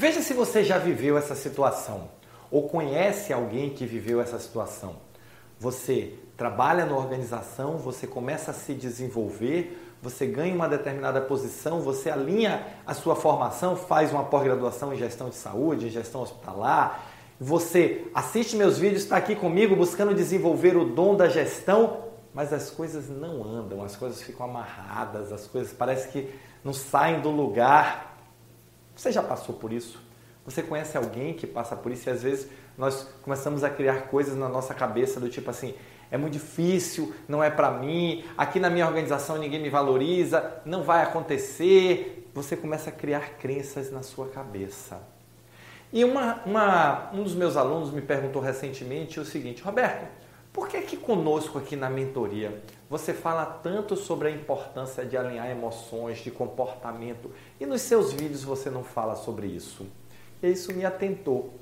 Veja se você já viveu essa situação ou conhece alguém que viveu essa situação. Você trabalha na organização, você começa a se desenvolver, você ganha uma determinada posição, você alinha a sua formação, faz uma pós-graduação em gestão de saúde, em gestão hospitalar, você assiste meus vídeos, está aqui comigo buscando desenvolver o dom da gestão, mas as coisas não andam, as coisas ficam amarradas, as coisas parece que não saem do lugar. Você já passou por isso? Você conhece alguém que passa por isso e às vezes nós começamos a criar coisas na nossa cabeça do tipo assim, é muito difícil, não é para mim, aqui na minha organização ninguém me valoriza, não vai acontecer. Você começa a criar crenças na sua cabeça. E uma, uma, um dos meus alunos me perguntou recentemente o seguinte, Roberto, por que que conosco aqui na mentoria você fala tanto sobre a importância de alinhar emoções, de comportamento, e nos seus vídeos você não fala sobre isso? E isso me atentou.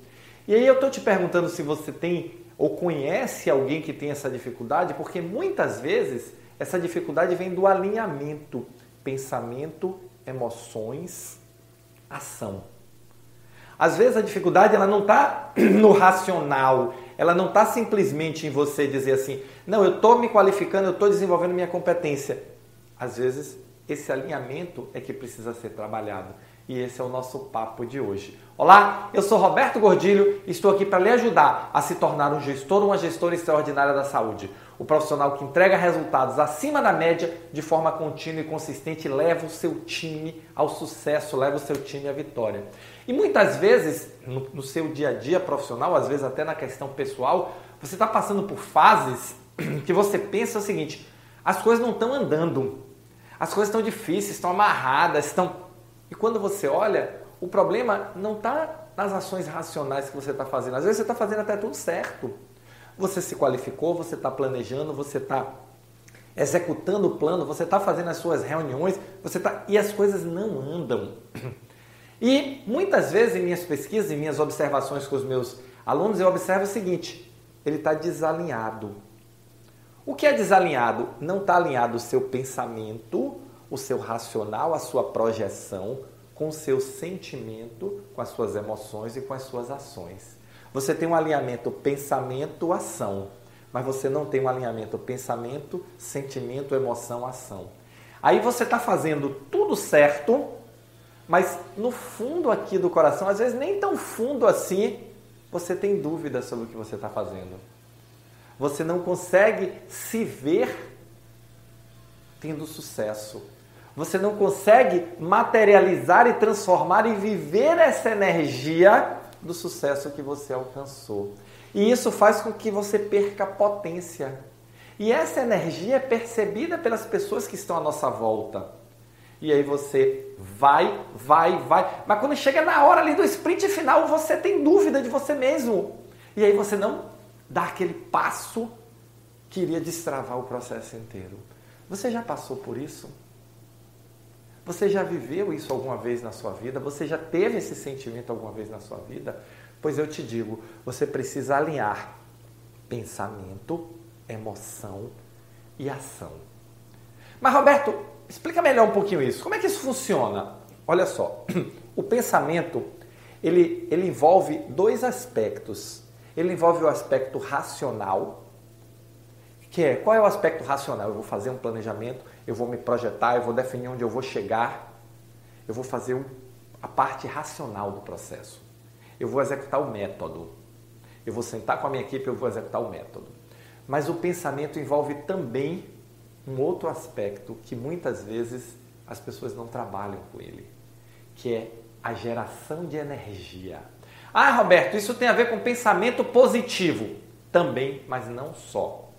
E aí eu estou te perguntando se você tem ou conhece alguém que tem essa dificuldade, porque muitas vezes essa dificuldade vem do alinhamento, pensamento, emoções, ação. Às vezes a dificuldade ela não está no racional, ela não está simplesmente em você dizer assim, não, eu estou me qualificando, eu estou desenvolvendo minha competência. Às vezes esse alinhamento é que precisa ser trabalhado. E esse é o nosso papo de hoje. Olá, eu sou Roberto Gordilho e estou aqui para lhe ajudar a se tornar um gestor ou uma gestora extraordinária da saúde. O profissional que entrega resultados acima da média de forma contínua e consistente leva o seu time ao sucesso, leva o seu time à vitória. E muitas vezes, no, no seu dia a dia profissional, às vezes até na questão pessoal, você está passando por fases que você pensa o seguinte: as coisas não estão andando, as coisas estão difíceis, estão amarradas, estão e quando você olha, o problema não está nas ações racionais que você está fazendo. Às vezes você está fazendo até tudo certo. Você se qualificou, você está planejando, você está executando o plano, você está fazendo as suas reuniões, você tá e as coisas não andam. E muitas vezes em minhas pesquisas, em minhas observações com os meus alunos, eu observo o seguinte: ele está desalinhado. O que é desalinhado? Não está alinhado o seu pensamento o seu racional, a sua projeção com o seu sentimento, com as suas emoções e com as suas ações. Você tem um alinhamento pensamento-ação, mas você não tem um alinhamento pensamento, sentimento, emoção, ação. Aí você está fazendo tudo certo, mas no fundo aqui do coração, às vezes nem tão fundo assim, você tem dúvidas sobre o que você está fazendo. Você não consegue se ver tendo sucesso você não consegue materializar e transformar e viver essa energia do sucesso que você alcançou. E isso faz com que você perca potência. E essa energia é percebida pelas pessoas que estão à nossa volta. E aí você vai, vai, vai. Mas quando chega na hora ali do sprint final, você tem dúvida de você mesmo. E aí você não dá aquele passo que iria destravar o processo inteiro. Você já passou por isso? Você já viveu isso alguma vez na sua vida? Você já teve esse sentimento alguma vez na sua vida? Pois eu te digo, você precisa alinhar pensamento, emoção e ação. Mas Roberto, explica melhor um pouquinho isso. Como é que isso funciona? Olha só, o pensamento ele, ele envolve dois aspectos. Ele envolve o aspecto racional, que é qual é o aspecto racional? Eu vou fazer um planejamento, eu vou me projetar, eu vou definir onde eu vou chegar, eu vou fazer um, a parte racional do processo. Eu vou executar o método. Eu vou sentar com a minha equipe, eu vou executar o método. Mas o pensamento envolve também um outro aspecto que muitas vezes as pessoas não trabalham com ele, que é a geração de energia. Ah, Roberto, isso tem a ver com pensamento positivo. Também, mas não só.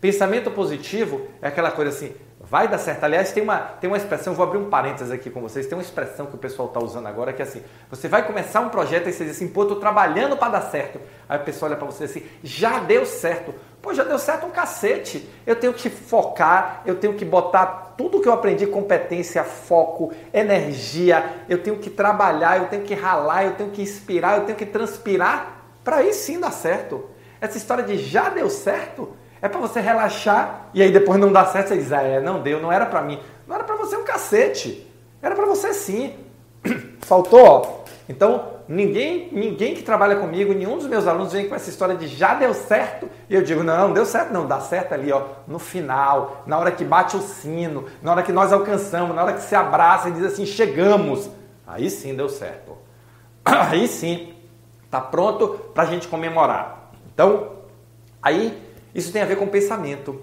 Pensamento positivo é aquela coisa assim, vai dar certo. Aliás, tem uma, tem uma expressão, vou abrir um parênteses aqui com vocês, tem uma expressão que o pessoal está usando agora que é assim, você vai começar um projeto e você diz assim, pô, tô trabalhando para dar certo. Aí a pessoa olha para você assim, já deu certo. Pô, já deu certo um cacete. Eu tenho que focar, eu tenho que botar tudo que eu aprendi, competência, foco, energia, eu tenho que trabalhar, eu tenho que ralar, eu tenho que inspirar, eu tenho que transpirar para aí sim dar certo. Essa história de já deu certo é para você relaxar e aí depois não dá certo, você diz, ah, é, não deu, não era para mim. Não era para você um cacete. Era para você sim. Faltou. Então, Ninguém, ninguém que trabalha comigo, nenhum dos meus alunos vem com essa história de já deu certo. E eu digo, não, deu certo, não, dá certo ali, ó, no final, na hora que bate o sino, na hora que nós alcançamos, na hora que se abraça e diz assim, chegamos. Aí sim deu certo. Aí sim, tá pronto para a gente comemorar. Então, aí isso tem a ver com pensamento.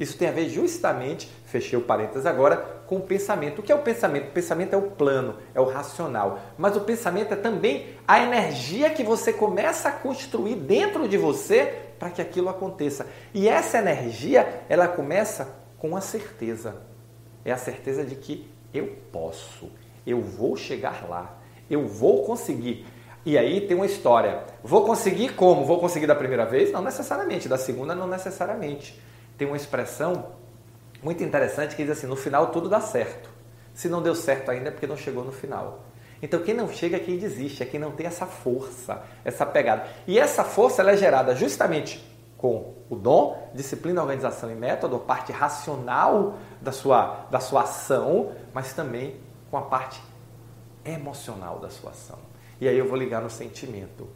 Isso tem a ver justamente, fechei o parênteses agora, com o pensamento. O que é o pensamento? O pensamento é o plano, é o racional. Mas o pensamento é também a energia que você começa a construir dentro de você para que aquilo aconteça. E essa energia, ela começa com a certeza. É a certeza de que eu posso, eu vou chegar lá, eu vou conseguir. E aí tem uma história. Vou conseguir como? Vou conseguir da primeira vez? Não necessariamente. Da segunda, não necessariamente tem uma expressão muito interessante que diz assim: no final tudo dá certo. Se não deu certo ainda é porque não chegou no final. Então quem não chega é quem desiste, é quem não tem essa força, essa pegada. E essa força ela é gerada justamente com o dom, disciplina, organização e método, a parte racional da sua, da sua ação, mas também com a parte emocional da sua ação. E aí eu vou ligar no sentimento.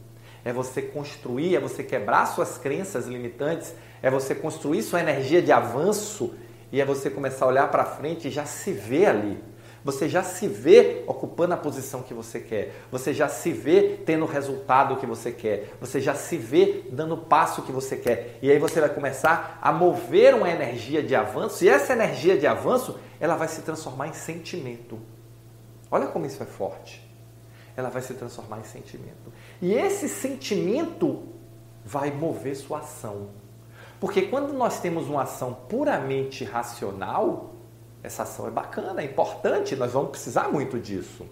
É você construir, é você quebrar suas crenças limitantes é você construir sua energia de avanço e é você começar a olhar para frente e já se vê ali. Você já se vê ocupando a posição que você quer. Você já se vê tendo o resultado que você quer. Você já se vê dando o passo que você quer. E aí você vai começar a mover uma energia de avanço. E essa energia de avanço, ela vai se transformar em sentimento. Olha como isso é forte. Ela vai se transformar em sentimento. E esse sentimento vai mover sua ação. Porque quando nós temos uma ação puramente racional, essa ação é bacana, é importante, nós vamos precisar muito disso.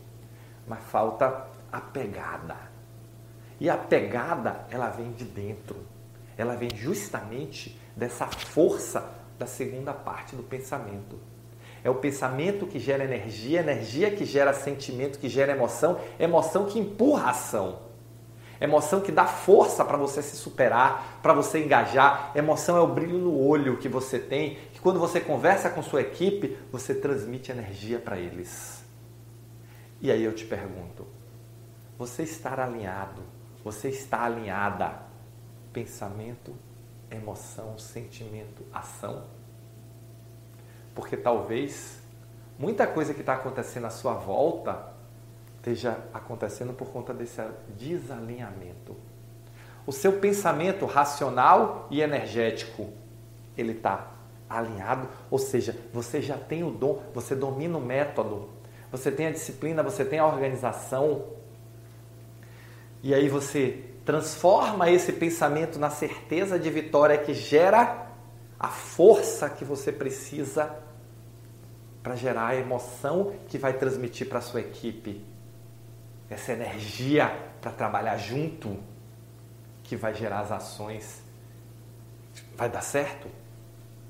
Mas falta a pegada. E a pegada, ela vem de dentro. Ela vem justamente dessa força da segunda parte do pensamento. É o pensamento que gera energia, energia que gera sentimento, que gera emoção, emoção que empurra a ação. Emoção que dá força para você se superar, para você engajar. Emoção é o brilho no olho que você tem, que quando você conversa com sua equipe, você transmite energia para eles. E aí eu te pergunto: você está alinhado? Você está alinhada? Pensamento, emoção, sentimento, ação? Porque talvez muita coisa que está acontecendo à sua volta esteja acontecendo por conta desse desalinhamento. O seu pensamento racional e energético, ele está alinhado, ou seja, você já tem o dom, você domina o método, você tem a disciplina, você tem a organização, e aí você transforma esse pensamento na certeza de vitória que gera a força que você precisa para gerar a emoção que vai transmitir para a sua equipe essa energia para trabalhar junto que vai gerar as ações. Vai dar certo?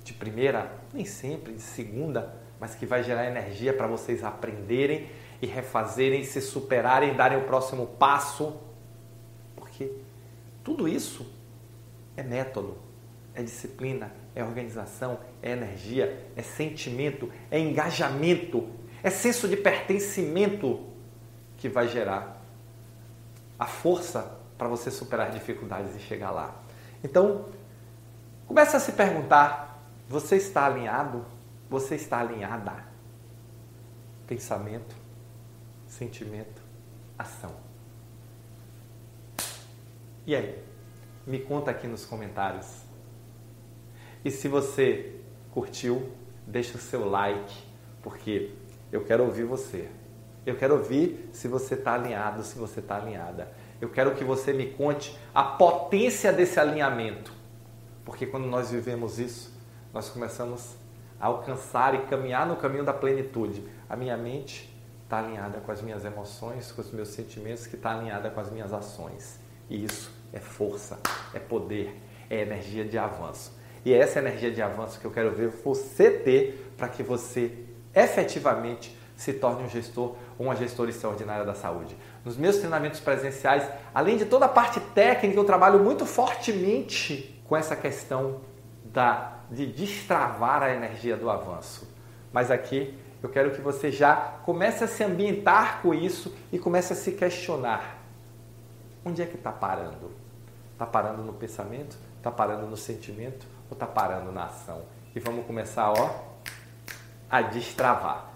De primeira, nem sempre, de segunda, mas que vai gerar energia para vocês aprenderem e refazerem, se superarem, darem o próximo passo. Porque tudo isso é método, é disciplina, é organização, é energia, é sentimento, é engajamento, é senso de pertencimento que vai gerar a força para você superar dificuldades e chegar lá. Então, comece a se perguntar: você está alinhado? Você está alinhada? Pensamento, sentimento, ação. E aí? Me conta aqui nos comentários. E se você curtiu, deixa o seu like, porque eu quero ouvir você. Eu quero ouvir se você está alinhado, se você está alinhada. Eu quero que você me conte a potência desse alinhamento. Porque quando nós vivemos isso, nós começamos a alcançar e caminhar no caminho da plenitude. A minha mente está alinhada com as minhas emoções, com os meus sentimentos, que está alinhada com as minhas ações. E isso é força, é poder, é energia de avanço. E é essa energia de avanço que eu quero ver você ter para que você efetivamente se torne um gestor ou uma gestora extraordinária da saúde. Nos meus treinamentos presenciais, além de toda a parte técnica, eu trabalho muito fortemente com essa questão da, de destravar a energia do avanço. Mas aqui eu quero que você já comece a se ambientar com isso e comece a se questionar. onde é que está parando? Está parando no pensamento? Está parando no sentimento? Ou está parando na ação? E vamos começar, ó, a destravar,